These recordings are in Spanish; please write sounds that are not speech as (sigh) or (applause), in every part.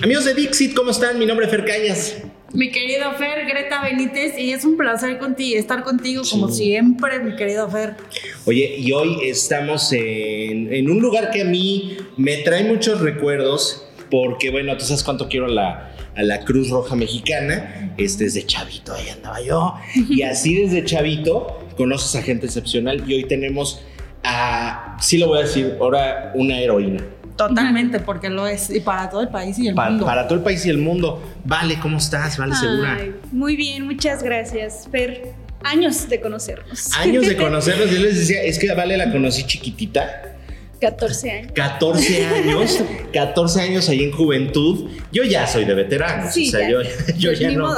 Amigos de Dixit, ¿cómo están? Mi nombre es Fer Cañas. Mi querido Fer, Greta Benítez, y es un placer contigo, estar contigo como siempre, mi querido Fer. Oye, y hoy estamos en, un lugar que a mí me trae muchos recuerdos, porque bueno, tú sabes cuánto quiero a la, a la Cruz Roja Mexicana, este, desde chavito, ahí andaba yo, y así desde chavito conoces a gente excepcional, y hoy tenemos a, sí lo voy a decir, ahora una heroína. Totalmente, porque lo es. Y para todo el país y el mundo. Para todo el país y el mundo. Vale, ¿cómo estás? Vale, segura. Muy bien, muchas gracias, Fer. Años de conocernos. Años de (laughs) conocernos. Yo les decía, es que Vale la conocí chiquitita 14 años. 14 años, 14 años ahí en juventud. Yo ya soy de veterano. Sí, o sea, yo, (laughs) yo ya no.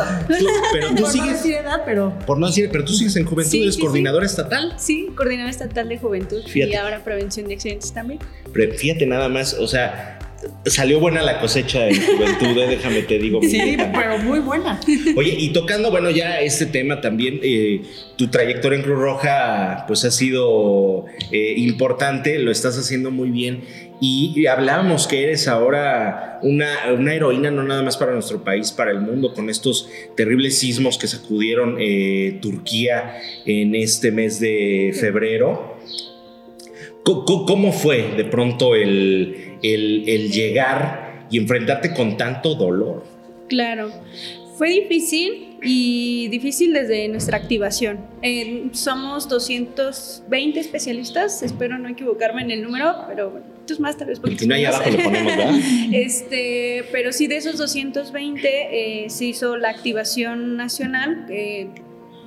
pero tú (laughs) por sigues. No decir edad, pero. Por no decir, pero tú sigues en juventud, eres coordinadora estatal. Sí, coordinadora estatal de juventud. Y ahora prevención de accidentes también. Pero fíjate nada más, o sea, Salió buena la cosecha de juventud, eh, déjame te digo. Sí, pero muy buena. Oye, y tocando, bueno, ya este tema también, eh, tu trayectoria en Cruz Roja, pues ha sido eh, importante, lo estás haciendo muy bien. Y, hablábamos que eres ahora una, una, heroína, no nada más para nuestro país, para el mundo, con estos terribles sismos que sacudieron Turquía en este mes de febrero. ¿Cómo fue de pronto el, el, llegar y enfrentarte con tanto dolor. Claro, fue difícil y difícil desde nuestra activación. somos 220 especialistas, espero no equivocarme en el número, pero bueno, es más, tal vez porque... no ahí abajo lo ponemos, ¿verdad? (laughs) este, pero sí, de esos 220 eh, se hizo la activación nacional. Eh,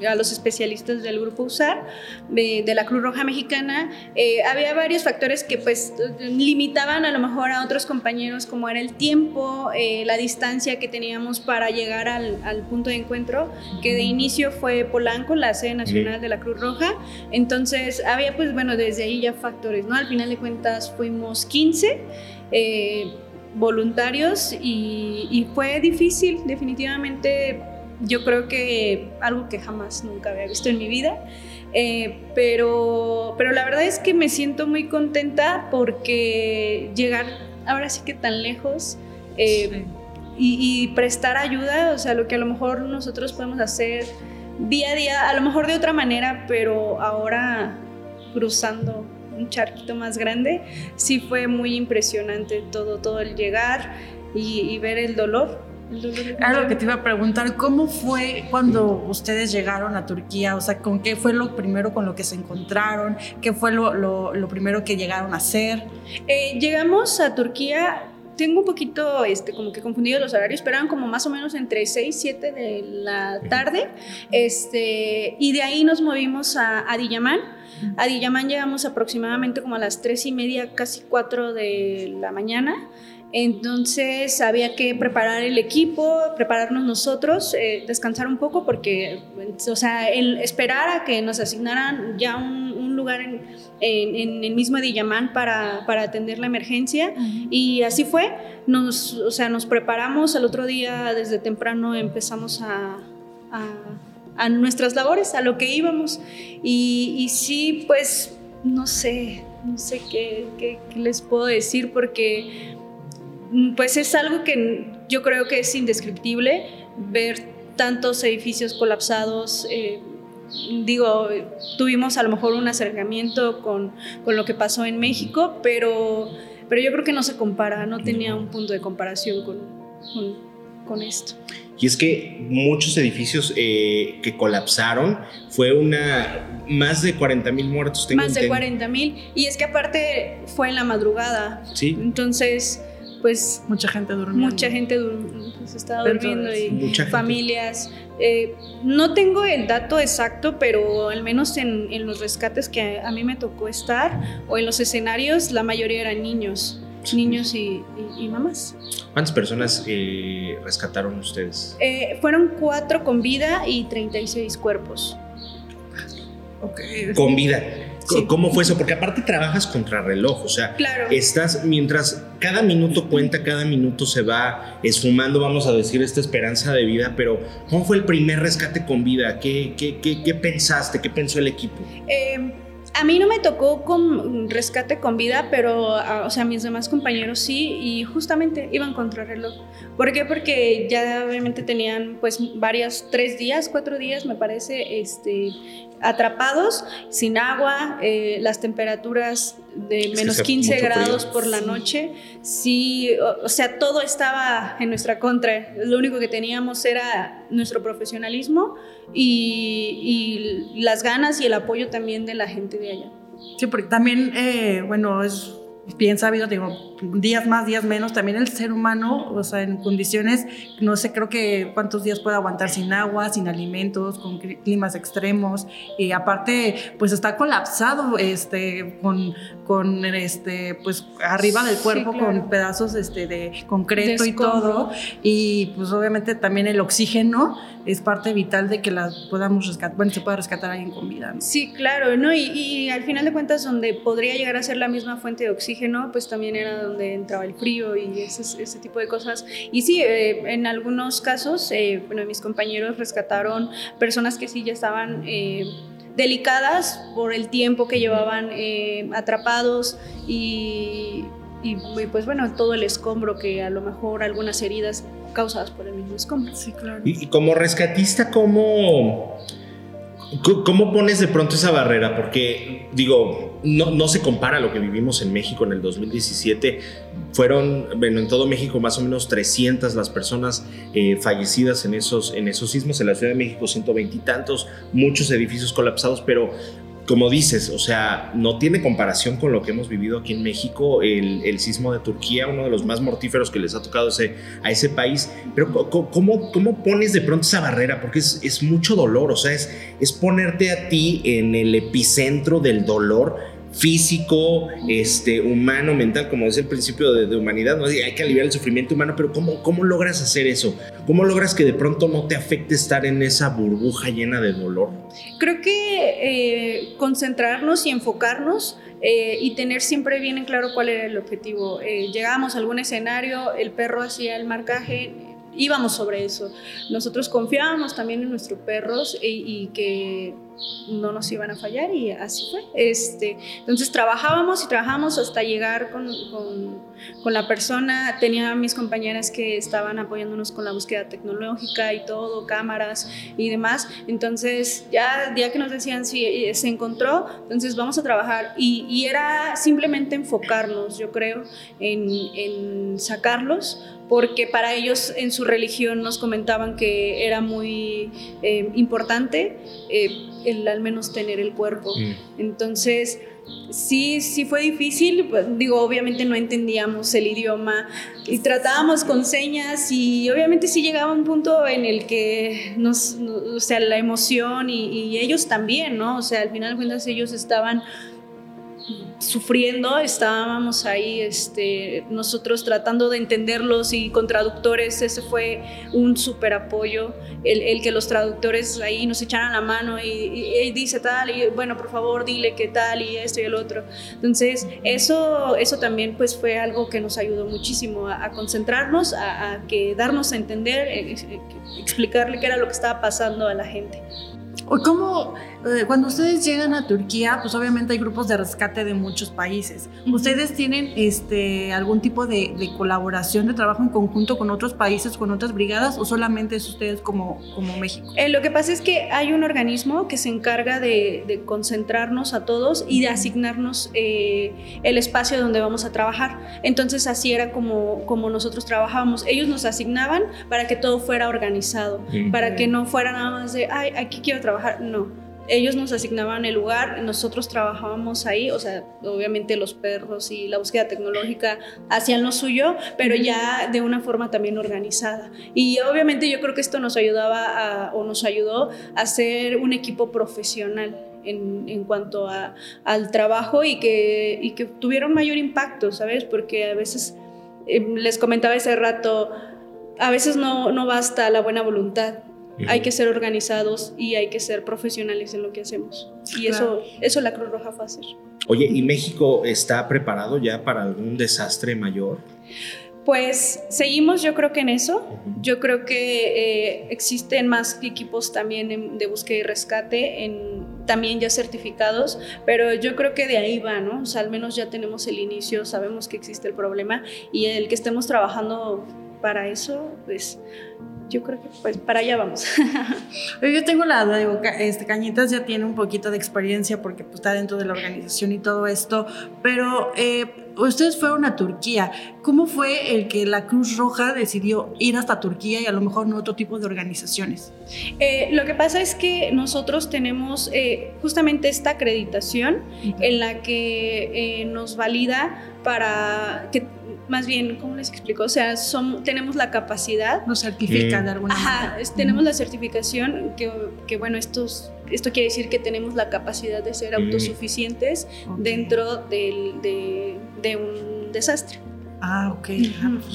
a los especialistas del grupo USAR, de, la Cruz Roja Mexicana, eh, había varios factores que pues limitaban a lo mejor a otros compañeros, como era el tiempo, eh, la distancia que teníamos para llegar al, punto de encuentro, que de inicio fue Polanco, la sede nacional de la Cruz Roja. Entonces había pues bueno, desde ahí ya factores, ¿no? Al final de cuentas fuimos 15. Eh, voluntarios y, y fue difícil definitivamente yo creo que algo que jamás nunca había visto en mi vida. Eh, pero, pero la verdad es que me siento muy contenta porque llegar ahora sí que tan lejos eh, y, prestar ayuda, o sea, lo que a lo mejor nosotros podemos hacer día a día, a lo mejor de otra manera, pero ahora cruzando un charquito más grande, sí fue muy impresionante todo, todo el llegar y ver el dolor era lo que te iba a preguntar, ¿cómo fue cuando ustedes llegaron a Turquía? O sea, ¿con qué fue lo primero con lo que se encontraron? ¿Qué fue lo, lo, primero que llegaron a hacer? Eh, llegamos a Turquía, tengo un poquito este, como que confundido los horarios, pero eran como más o menos entre 6 y 7 de la tarde. Este, y de ahí nos movimos a Adiyaman. A Adiyaman llegamos aproximadamente como a las 3 y media, casi 4 de la mañana. Entonces había que preparar el equipo, prepararnos nosotros, eh, descansar un poco porque, o sea, el esperar a que nos asignaran ya un, lugar en, el mismo Edillamán para, para atender la emergencia. Y así fue. Nos, o sea, nos preparamos, al otro día desde temprano empezamos a, a, nuestras labores, a lo que íbamos. Y, y sí, pues, no sé, no sé qué, qué les puedo decir porque pues es algo que yo creo que es indescriptible ver tantos edificios colapsados. Eh, digo, tuvimos a lo mejor un acercamiento con, con, lo que pasó en México, pero, pero yo creo que no se compara, no tenía un punto de comparación con, con, esto. Y es que muchos edificios eh, que colapsaron fue una más de 40 mil muertos. más de 40 mil. Y es que aparte fue en la madrugada. Sí. Entonces pues mucha gente durmiendo. Mucha gente pues, estaba durmiendo y familias. Eh, no tengo el dato exacto, pero al menos en, los rescates que a, mí me tocó estar o en los escenarios, la mayoría eran niños, niños y, mamás. ¿Cuántas personas eh, rescataron ustedes? Eh, fueron cuatro con vida y 36 cuerpos. Okay. Con vida. ¿Cómo fue eso? Porque aparte trabajas contra reloj, o sea, estás mientras cada minuto cuenta, cada minuto se va esfumando, vamos a decir, esta esperanza de vida, pero ¿cómo fue el primer rescate con vida? ¿Qué, qué, qué, pensaste? ¿Qué pensó el equipo? Eh, A mí no me tocó con rescate con vida, pero, o sea, mis demás compañeros sí, y justamente iban contra reloj. ¿Por qué? Porque ya obviamente tenían pues varias, tres días, cuatro días, me parece, este, atrapados, sin agua, eh, las temperaturas de menos 15 grados por la noche. Sí, o, sea, todo estaba en nuestra contra. Lo único que teníamos era nuestro profesionalismo y, las ganas y el apoyo también de la gente Sí, porque también, eh, bueno, es bien sabido, digo, días más, días menos, también el ser humano, o sea, en condiciones, no sé, creo que cuántos días puede aguantar sin agua, sin alimentos, con climas extremos, y aparte, pues está colapsado, este, con, con este, pues arriba del cuerpo, con pedazos, este, de concreto y todo, y pues obviamente también el oxígeno es parte vital de que la podamos rescatar, bueno, se pueda rescatar alguien con vida. Sí, claro, ¿no? Y, y, al final de cuentas, donde podría llegar a ser la misma fuente de oxígeno, pues también era donde entraba el frío y ese, ese tipo de cosas. Y sí, eh, en algunos casos, eh, bueno, mis compañeros rescataron personas que sí ya estaban... Eh, delicadas por el tiempo que llevaban atrapados y, y, pues bueno, todo el escombro que a lo mejor algunas heridas causadas por el mismo escombro. Sí, claro. Y, y como rescatista, ¿cómo, ¿Cómo pones de pronto esa barrera? Porque, digo, no, no, se compara a lo que vivimos en México en el 2017. Fueron, bueno, en todo México más o menos 300 las personas eh, fallecidas en esos, en esos sismos. En la Ciudad de México 120 y tantos, muchos edificios colapsados, pero como dices, o sea, no tiene comparación con lo que hemos vivido aquí en México, el, sismo de Turquía, uno de los más mortíferos que les ha tocado a ese país. Pero ¿cómo, pones de pronto esa barrera? Porque es, mucho dolor, o sea, es ponerte a ti en el epicentro del dolor físico, este, humano, mental, como es el principio de, humanidad, ¿no? hay que aliviar el sufrimiento humano, pero ¿cómo, ¿cómo logras hacer eso? ¿Cómo logras que de pronto no te afecte estar en esa burbuja llena de dolor? Creo que eh, concentrarnos y enfocarnos eh, y tener siempre bien en claro cuál era el objetivo. Eh, llegábamos a algún escenario, el perro hacía el marcaje, íbamos sobre eso. Nosotros confiábamos también en nuestros perros y que no nos iban a fallar y así fue. Este, entonces trabajábamos y trabajábamos hasta llegar con, con, la persona. Tenía mis compañeras que estaban apoyándonos con la búsqueda tecnológica y todo, cámaras y demás. Entonces ya, ya que nos decían si eh, se encontró, entonces vamos a trabajar. Y, y era simplemente enfocarnos, yo creo, en, en sacarlos porque para ellos en su religión nos comentaban que era muy eh, importante eh, el al menos tener el cuerpo. Mm. Entonces, sí, sí fue difícil, pues, digo, obviamente no entendíamos el idioma y tratábamos con señas y obviamente sí llegaba un punto en el que nos, o sea, la emoción y, y ellos también, ¿no? O sea, al final de cuentas ellos estaban sufriendo, estábamos ahí este, nosotros tratando de entenderlos y con traductores, ese fue un súper apoyo, el, que los traductores ahí nos echaran la mano y, dice tal, y bueno, por favor dile qué tal y esto y el otro. Entonces, eso, eso también pues fue algo que nos ayudó muchísimo a, concentrarnos, a, a, que darnos a entender, eh, eh, explicarle qué era lo que estaba pasando a la gente. ¿Cómo, eh, cuando ustedes llegan a Turquía, pues obviamente hay grupos de rescate de muchos países. ¿Ustedes tienen este, algún tipo de, colaboración, de trabajo en conjunto con otros países, con otras brigadas, o solamente es ustedes como, como México? Eh, lo que pasa es que hay un organismo que se encarga de, concentrarnos a todos y de asignarnos eh, el espacio donde vamos a trabajar. Entonces así era como, como nosotros trabajábamos. Ellos nos asignaban para que todo fuera organizado, para que no fuera nada más de, ay, aquí quiero no. Ellos nos asignaban el lugar, nosotros trabajábamos ahí, o sea, obviamente los perros y la búsqueda tecnológica hacían lo suyo, pero ya de una forma también organizada. Y obviamente yo creo que esto nos ayudaba o nos ayudó a ser un equipo profesional. En, cuanto al trabajo y que, y que tuvieron mayor impacto, ¿sabes? Porque a veces, eh, les comentaba ese rato, a veces no, no basta la buena voluntad, hay que ser organizados y hay que ser profesionales en lo que hacemos. Y eso, eso la Cruz Roja fue hacer. Oye, ¿y México está preparado ya para algún desastre mayor? Pues seguimos yo creo que en eso. Yo creo que eh, existen más equipos también de búsqueda y rescate en también ya certificados, pero yo creo que de ahí va, ¿no? O sea, al menos ya tenemos el inicio, sabemos que existe el problema y el que estemos trabajando para eso, pues yo creo que pues para allá vamos. (laughs) yo tengo la duda, digo, este, Cañitas ya tiene un poquito de experiencia porque pues, está dentro de la organización y todo esto, pero eh, ustedes fueron a Turquía. ¿Cómo fue el que la Cruz Roja decidió ir hasta Turquía y a lo mejor no otro tipo de organizaciones? Eh, lo que pasa es que nosotros tenemos eh, justamente esta acreditación en la que nos valida para que más bien, ¿cómo les explico? O sea, tenemos la capacidad. Nos certifican de alguna Ajá, tenemos la certificación que, que, bueno, estos, esto quiere decir que tenemos la capacidad de ser autosuficientes dentro del, de, de un desastre. Ah, ok.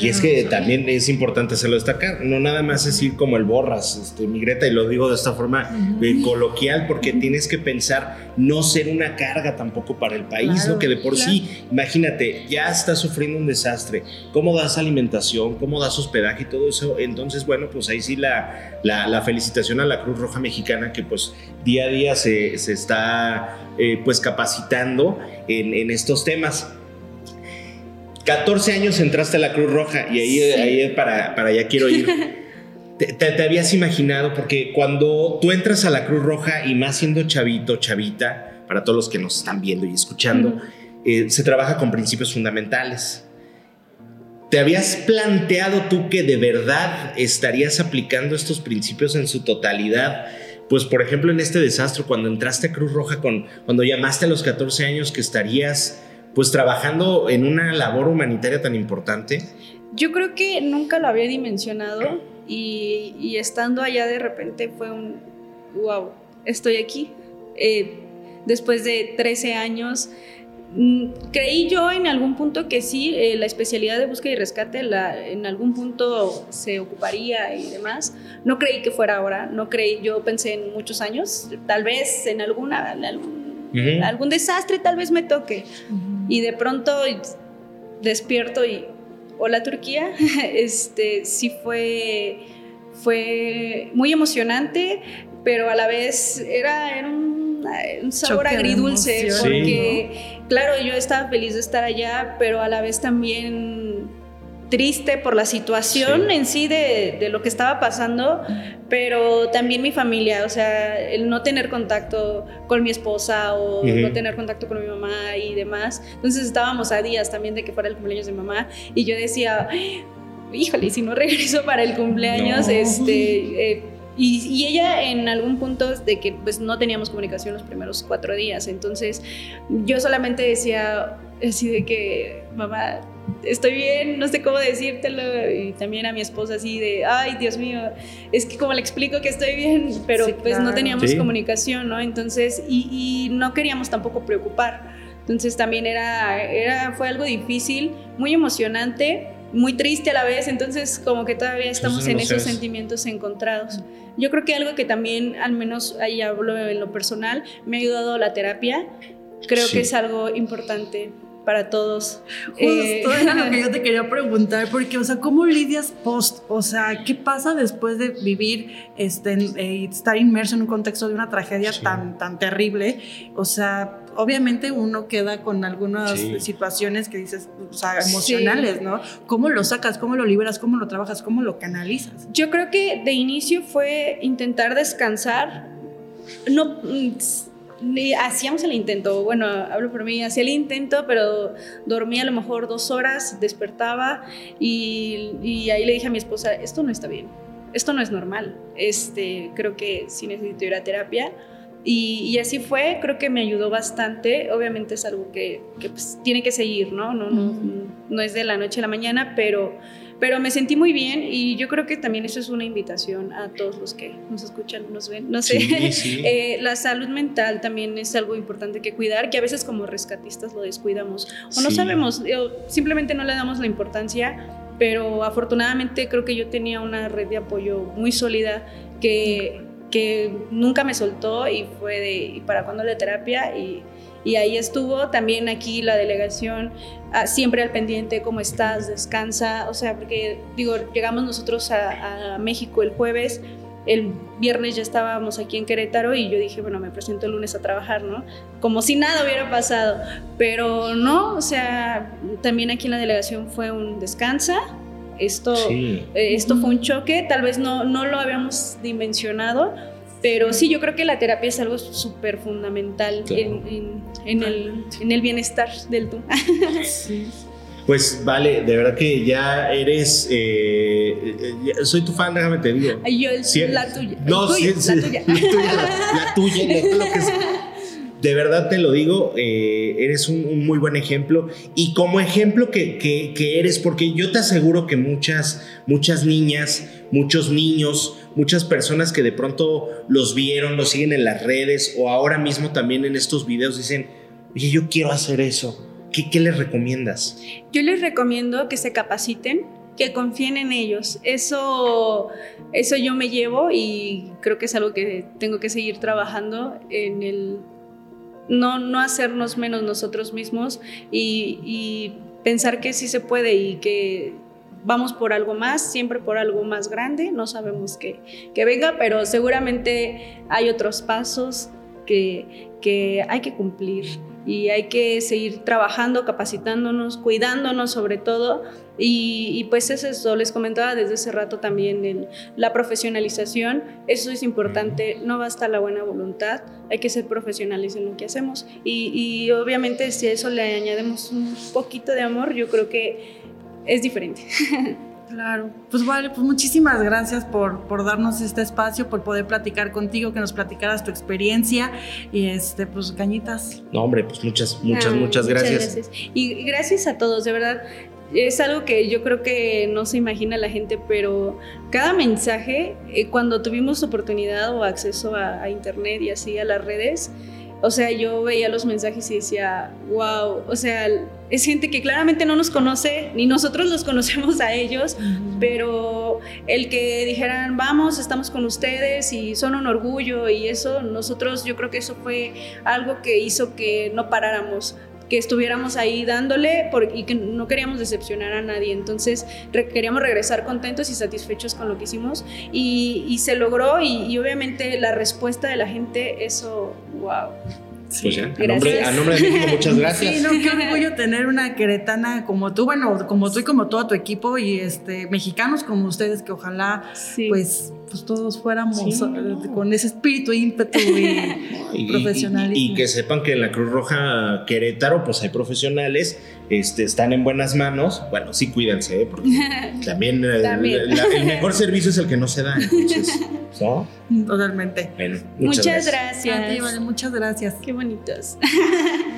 Y es que también es importante hacerlo destacar, no nada más es ir como el borras, este, mi Greta, y lo digo de esta forma eh, coloquial, porque tienes que pensar no ser una carga tampoco para el país, ¿no? Que de por sí, imagínate, ya estás sufriendo un desastre, ¿cómo das alimentación? ¿Cómo das hospedaje y todo eso? Entonces, bueno, pues ahí sí la, la, felicitación a la Cruz Roja Mexicana que pues día a día se, se está eh, pues capacitando en, en estos temas. 14 años entraste a la Cruz Roja y ahí, ahí para, para allá quiero ir. (laughs) te, habías imaginado, porque cuando tú entras a la Cruz Roja y más siendo chavito, chavita, para todos los que nos están viendo y escuchando, eh, se trabaja con principios fundamentales. ¿Te habías planteado tú que de verdad estarías aplicando estos principios en su totalidad? Pues por ejemplo en este desastre, cuando entraste a Cruz Roja, con, cuando llamaste a los 14 años que estarías pues trabajando en una labor humanitaria tan importante? Yo creo que nunca lo había dimensionado y, estando allá de repente fue un, wow, estoy aquí. Eh, después de 13 años, mm, creí yo en algún punto que sí, eh, la especialidad de búsqueda y rescate la, en algún punto se ocuparía y demás. No creí que fuera ahora, no creí, yo pensé en muchos años, tal vez en alguna, algún, desastre tal vez me toque y de pronto despierto y hola Turquía, (laughs) este sí fue fue muy emocionante, pero a la vez era, un, sabor agridulce porque claro, yo estaba feliz de estar allá, pero a la vez también triste por la situación en sí de, lo que estaba pasando, pero también mi familia, o sea, el no tener contacto con mi esposa o no tener contacto con mi mamá y demás. Entonces estábamos a días también de que fuera el cumpleaños de mamá y yo decía, híjole, si no (laughs) regreso para el cumpleaños, este... Eh, y, ella en algún punto de que pues no teníamos comunicación los primeros cuatro días, entonces yo solamente decía así de que, mamá, estoy bien, no sé cómo decírtelo. Y también a mi esposa así de, ay, Dios mío, es que como le explico que estoy bien, pero pues no teníamos comunicación, ¿no? Entonces, y, no queríamos tampoco preocupar. Entonces también era, era, fue algo difícil, muy emocionante, muy triste a la vez, entonces como que todavía estamos en esos sentimientos encontrados. Yo creo que algo que también, al menos ahí hablo en lo personal, me ha ayudado la terapia, creo que es algo importante para todos. Justo eh, (laughs) era lo que yo te quería preguntar, porque, o sea, ¿cómo lidias post? O sea, ¿qué pasa después de vivir, este, eh, estar inmerso en un contexto de una tragedia tan, tan terrible? O sea, obviamente uno queda con algunas situaciones que dices, o sea, emocionales, ¿no? ¿Cómo lo sacas? ¿Cómo lo liberas? ¿Cómo lo trabajas? ¿Cómo lo canalizas? Yo creo que de inicio fue intentar descansar. No hacíamos el intento, bueno, hablo por mí, hacía el intento, pero dormía a lo mejor dos horas, despertaba y, ahí le dije a mi esposa, esto no está bien, esto no es normal, este, creo que sí necesito ir a terapia. Y, así fue, creo que me ayudó bastante. Obviamente es algo que, pues, tiene que seguir, ¿no? No, no, no es de la noche a la mañana, pero pero me sentí muy bien y yo creo que también eso es una invitación a todos los que nos escuchan, nos ven, no sé. (laughs) Eh, la salud mental también es algo importante que cuidar, que a veces como rescatistas lo descuidamos o no sabemos, simplemente no le damos la importancia, pero afortunadamente creo que yo tenía una red de apoyo muy sólida que, que nunca me soltó y fue de, ¿y para cuándo la terapia? Y, y ahí estuvo. También aquí la delegación ah, siempre al pendiente, ¿cómo estás? Descansa, o sea, porque digo, llegamos nosotros a, México el jueves, el viernes ya estábamos aquí en Querétaro y yo dije, bueno, me presento el lunes a trabajar, ¿no? Como si nada hubiera pasado, pero no, o sea, también aquí en la delegación fue un descansa, esto, eh, esto fue un choque, tal vez no, no lo habíamos dimensionado, pero sí, yo creo que la terapia es algo súper fundamental en, en, el, en, el, bienestar del tú. (laughs) Sí. Pues vale, de verdad que ya eres. Eh, soy tu fan, déjame te digo. Yo, la tuya. No, (laughs) la tuya. La tuya, la, tuya, lo que (laughs) de verdad te lo digo, eh, eres un, muy buen ejemplo. Y como ejemplo que, que, eres, porque yo te aseguro que muchas, muchas niñas, muchos niños, muchas personas que de pronto los vieron, los siguen en las redes o ahora mismo también en estos videos dicen, oye, yo quiero hacer eso. ¿Qué, qué les recomiendas? Yo les recomiendo que se capaciten, que confíen en ellos. Eso, eso yo me llevo y creo que es algo que tengo que seguir trabajando en el no, no hacernos menos nosotros mismos y, pensar que sí se puede y que vamos por algo más, siempre por algo más grande, no sabemos qué que venga, pero seguramente hay otros pasos que, que hay que cumplir y hay que seguir trabajando, capacitándonos, cuidándonos sobre todo. Y, pues es eso, les comentaba desde ese rato también la profesionalización, eso es importante, no basta la buena voluntad, hay que ser profesionales en lo que hacemos. Y, y obviamente si a eso le añadimos un poquito de amor, yo creo que es diferente. (laughs) Claro, pues vale, pues muchísimas gracias por, por darnos este espacio, por poder platicar contigo, que nos platicaras tu experiencia y este, pues cañitas. No, hombre, pues muchas, muchas, muchas gracias. Muchas gracias. Y gracias a todos, de verdad. Es algo que yo creo que no se imagina la gente, pero cada mensaje, eh, cuando tuvimos oportunidad o acceso a internet y así a las redes, o sea, yo veía los mensajes y decía, wow, o sea, es gente que claramente no nos conoce, ni nosotros los conocemos a ellos, pero el que dijeran, vamos, estamos con ustedes y son un orgullo y eso, nosotros yo creo que eso fue algo que hizo que no paráramos que estuviéramos ahí dándole y que no queríamos decepcionar a nadie. Entonces queríamos regresar contentos y satisfechos con lo que hicimos y, se logró y, obviamente la respuesta de la gente, eso, wow. pues ya, a nombre, a nombre, de México, muchas gracias. Sí, no, qué (laughs) orgullo tener una queretana como tú, bueno, como tú y como todo tu equipo y este mexicanos como ustedes que ojalá pues pues todos fuéramos eh, con ese espíritu, ímpetu y, (laughs) profesionalismo. Y, que sepan que en la Cruz Roja Querétaro, pues hay profesionales, este, están en buenas manos. Bueno, sí, cuídense, ¿eh? porque (laughs) también, eh, el mejor servicio es el que no se da. Entonces, (laughs) Totalmente. muchas, gracias. muchas gracias. Qué bonitos. (laughs)